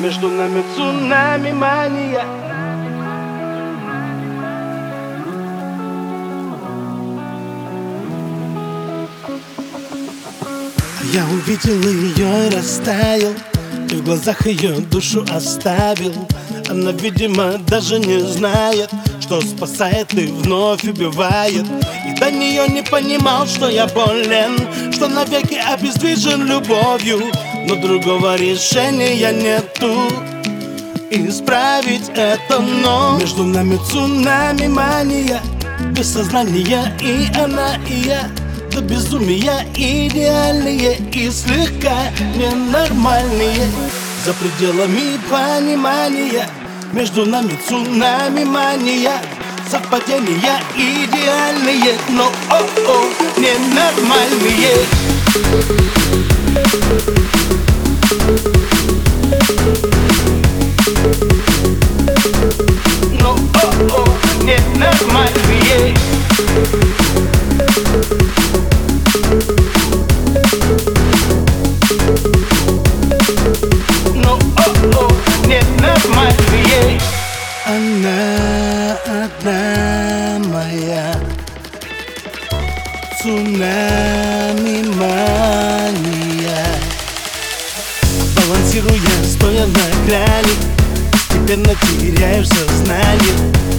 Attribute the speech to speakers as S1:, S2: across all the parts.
S1: Между нами цунами мания.
S2: Я увидел ее и растаял И в глазах ее душу оставил. Она, видимо, даже не знает Что спасает и вновь убивает. И до нее не понимал, что я болен Что навеки обездвижен любовью Но другого решения нету. Исправить это, но Между нами цунами мания. Без сознания и она, и я до безумия идеальные и слегка ненормальные. За пределами понимания. Между нами цунами мания. Совпадения идеальные, но о-о, ненормальные. Но Цунами мания. Балансируя, стоя на грани Постепенно теряешь сознание.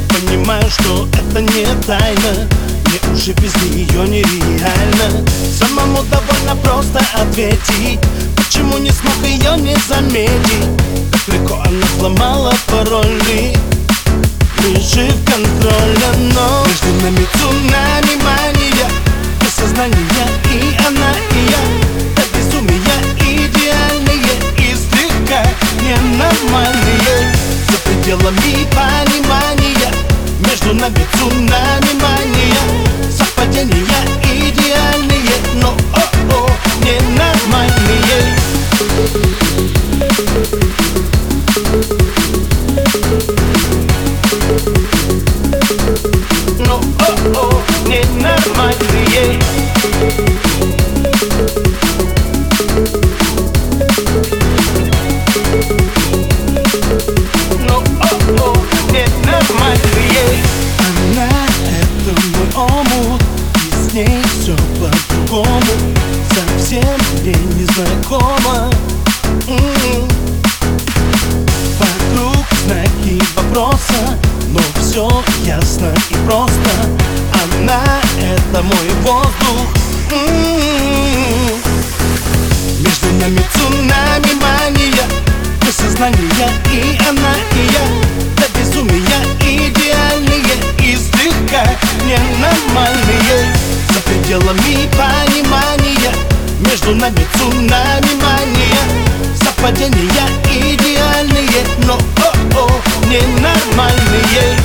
S2: Понимаю, что это не тайна Мне уже без нее нереально. Самому довольно просто ответить Почему не смог ее не заметить? Так легко она сломала пароли Лежит контроля, но Между нами цунами мания Совпадения идеальные Но о-о, ненормальные по-другому Совсем мне незнакомо М-м. Вокруг знаки вопроса Но все ясно и просто Она это мой воздух М-м. Между Между нами цунами мания Совпадения идеальные Но о-о, ненормальные